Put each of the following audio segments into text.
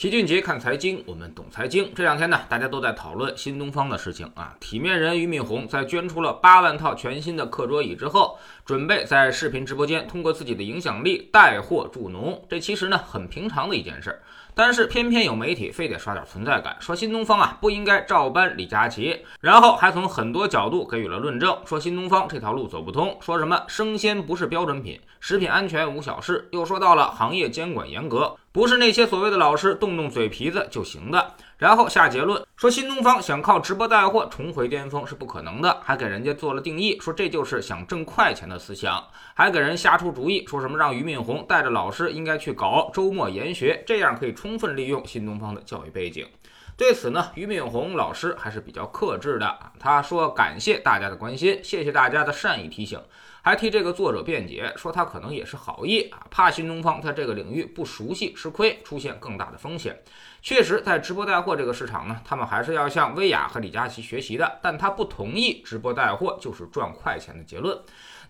齐俊杰看财经，我们懂财经。这两天呢，大家都在讨论新东方的事情啊。体面人俞敏洪在捐出了八万套全新的课桌椅之后，准备在视频直播间通过自己的影响力带货助农。这其实呢，很平常的一件事。但是偏偏有媒体非得刷点存在感，说新东方啊不应该照搬李佳琦，然后还从很多角度给予了论证，说新东方这条路走不通，说什么生鲜不是标准品，食品安全无小事，又说到了行业监管严格，不是那些所谓的老师动动嘴皮子就行的。然后下结论说新东方想靠直播带货重回巅峰是不可能的，还给人家做了定义，说这就是想挣快钱的思想，还给人瞎出主意，说什么让俞敏洪带着老师应该去搞周末研学，这样可以充分利用新东方的教育背景。对此呢，俞敏洪老师还是比较克制的，他说感谢大家的关心，谢谢大家的善意提醒。还替这个作者辩解，说他可能也是好意啊，怕新东方在这个领域不熟悉吃亏，出现更大的风险。确实，在直播带货这个市场呢，他们还是要向薇娅和李佳琦学习的。但他不同意直播带货就是赚快钱的结论，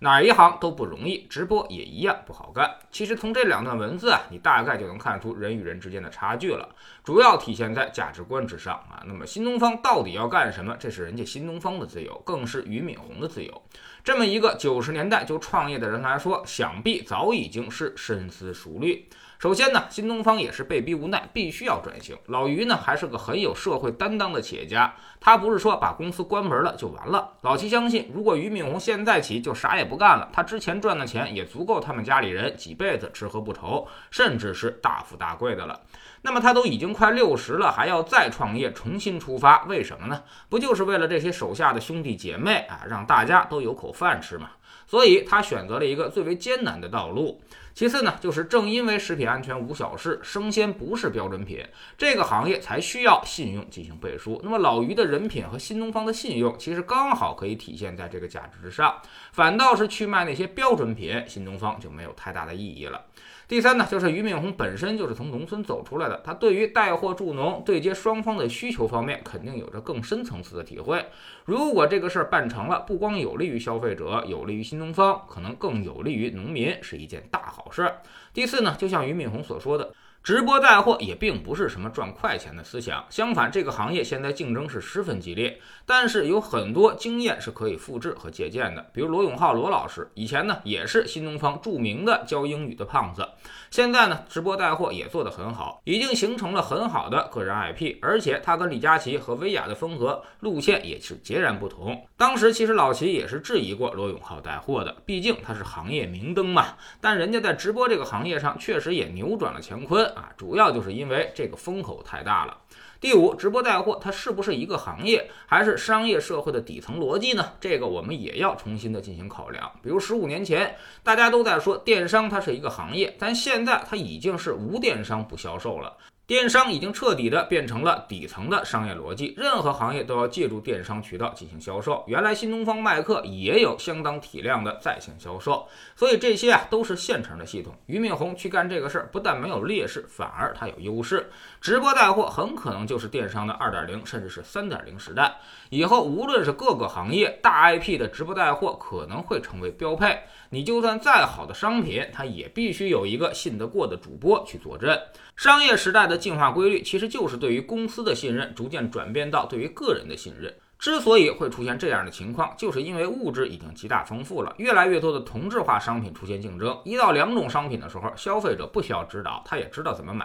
哪一行都不容易，直播也一样不好干。其实从这两段文字啊，你大概就能看出人与人之间的差距了，主要体现在价值观之上啊。那么新东方到底要干什么？这是人家新东方的自由，更是俞敏洪的自由。这么一个九十年年代就创业的人来说，想必早已经是深思熟虑。首先呢，新东方也是被逼无奈，必须要转型。老于呢，还是个很有社会担当的企业家，他不是说把公司关门了就完了。老齐相信，如果俞敏洪现在起就啥也不干了，他之前赚的钱也足够他们家里人几辈子吃喝不愁，甚至是大富大贵的了。那么他都已经快六十了，还要再创业，重新出发，为什么呢？不就是为了这些手下的兄弟姐妹啊，让大家都有口饭吃吗？所以他选择了一个最为艰难的道路。其次呢，就是正因为食品安全无小事，生鲜不是标准品，这个行业才需要信用进行背书。那么老于的人品和新东方的信用，其实刚好可以体现在这个价值之上。反倒是去卖那些标准品，新东方就没有太大的意义了。第三呢，就是俞敏洪本身就是从农村走出来的，他对于带货助农、对接双方的需求方面，肯定有着更深层次的体会。如果这个事儿办成了，不光有利于消费者，有利于新东方，可能更有利于农民，是一件大好事。第四呢，就像俞敏洪所说的。直播带货也并不是什么赚快钱的思想，相反，这个行业现在竞争是十分激烈，但是有很多经验是可以复制和借鉴的。比如罗永浩罗老师，以前呢也是新东方著名的教英语的胖子，现在呢直播带货也做得很好，已经形成了很好的个人 IP，而且他跟李佳琦和薇娅的风格路线也是截然不同。当时其实老齐也是质疑过罗永浩带货的，毕竟他是行业明灯嘛，但人家在直播这个行业上确实也扭转了乾坤。啊，主要就是因为这个风口太大了。第五，直播带货它是不是一个行业，还是商业社会的底层逻辑呢？这个我们也要重新的进行考量。比如十五年前，大家都在说电商它是一个行业，但现在它已经是无电商不销售了。电商已经彻底的变成了底层的商业逻辑，任何行业都要借助电商渠道进行销售。原来新东方麦克也有相当体量的在线销售，所以这些啊都是现成的系统。俞敏洪去干这个事儿，不但没有劣势，反而他有优势。直播带货很可能就是电商的二点零，甚至是三点零时代。以后无论是各个行业，大 IP 的直播带货可能会成为标配。你就算再好的商品，它也必须有一个信得过的主播去坐镇。商业时代的进化规律，其实就是对于公司的信任逐渐转变到对于个人的信任。之所以会出现这样的情况，就是因为物质已经极大丰富了，越来越多的同质化商品出现竞争。一到两种商品的时候，消费者不需要指导，他也知道怎么买；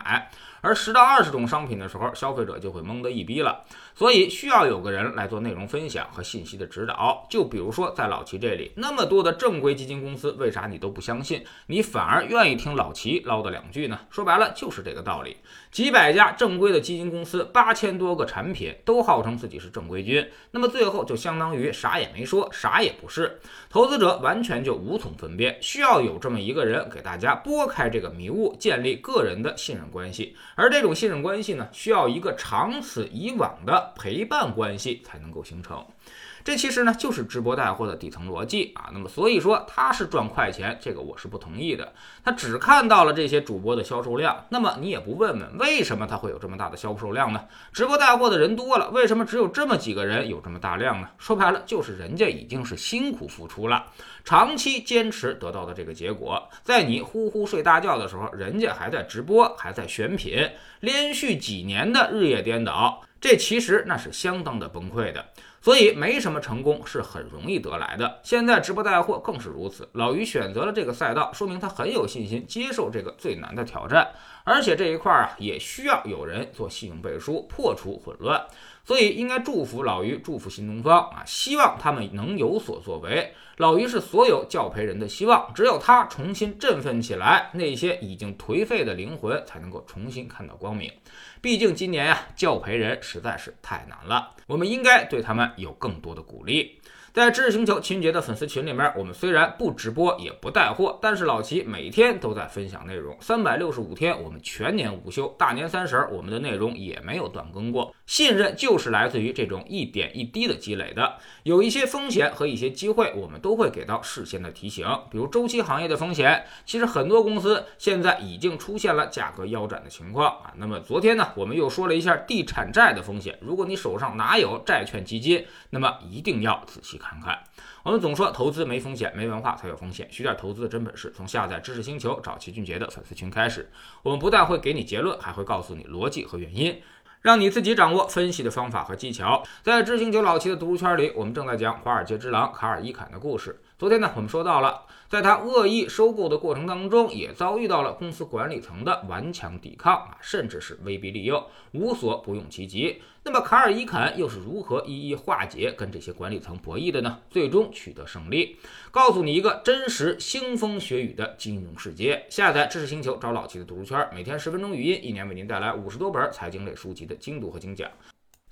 而十到二十种商品的时候，消费者就会懵得一逼了。所以需要有个人来做内容分享和信息的指导。就比如说在老齐这里，那么多的正规基金公司，为啥你都不相信？你反而愿意听老齐唠叨两句呢？说白了就是这个道理。几百家正规的基金公司，八千多个产品，都号称自己是正规军。那么最后就相当于啥也没说，啥也不是，投资者完全就无从分辨。需要有这么一个人给大家拨开这个迷雾，建立个人的信任关系。而这种信任关系呢，需要一个长此以往的陪伴关系才能够形成。这其实呢就是直播带货的底层逻辑啊。那么所以说他是赚快钱，这个我是不同意的。他只看到了这些主播的销售量，那么你也不问问为什么他会有这么大的销售量呢？直播带货的人多了，为什么只有这么几个人有这么大量呢？说白了就是人家已经是辛苦付出了，长期坚持得到的这个结果，在你呼呼睡大觉的时候，人家还在直播，还在选品，连续几年的日夜颠倒。这其实那是相当的崩溃的，所以没什么成功是很容易得来的。现在直播带货更是如此。老于选择了这个赛道，说明他很有信心接受这个最难的挑战，而且这一块啊也需要有人做信用背书，破除混乱。所以应该祝福老于，祝福新东方啊，希望他们能有所作为。老于是所有教培人的希望，只有他重新振奋起来，那些已经颓废的灵魂才能够重新看到光明。毕竟今年呀，教培人实在是太难了，我们应该对他们有更多的鼓励。在知识星球秦杰的粉丝群里面，我们虽然不直播也不带货，但是老齐每天都在分享内容，三百六十五天我们全年无休，大年三十我们的内容也没有断更过。信任就是来自于这种一点一滴的积累的，有一些风险和一些机会，我们都会给到事先的提醒。比如周期行业的风险，其实很多公司现在已经出现了价格腰斩的情况啊。那么昨天呢，我们又说了一下地产债的风险，如果你手上哪有债券基金，那么一定要仔细看。看看，我们总说投资没风险，没文化才有风险。学点投资的真本事，从下载知识星球找齐俊杰的粉丝群开始。我们不但会给你结论，还会告诉你逻辑和原因，让你自己掌握分析的方法和技巧。在知识星球老齐的读书圈里，我们正在讲华尔街之狼卡尔伊坎的故事。昨天呢，我们说到了，在他恶意收购的过程当中，也遭遇到了公司管理层的顽强抵抗啊，甚至是威逼利诱，无所不用其极。那么卡尔伊肯又是如何一一化解跟这些管理层博弈的呢？最终取得胜利，告诉你一个真实腥风血雨的金融世界。下载知识星球，找老齐的读书圈，每天十分钟语音，一年为您带来五十多本财经类书籍的精读和精讲。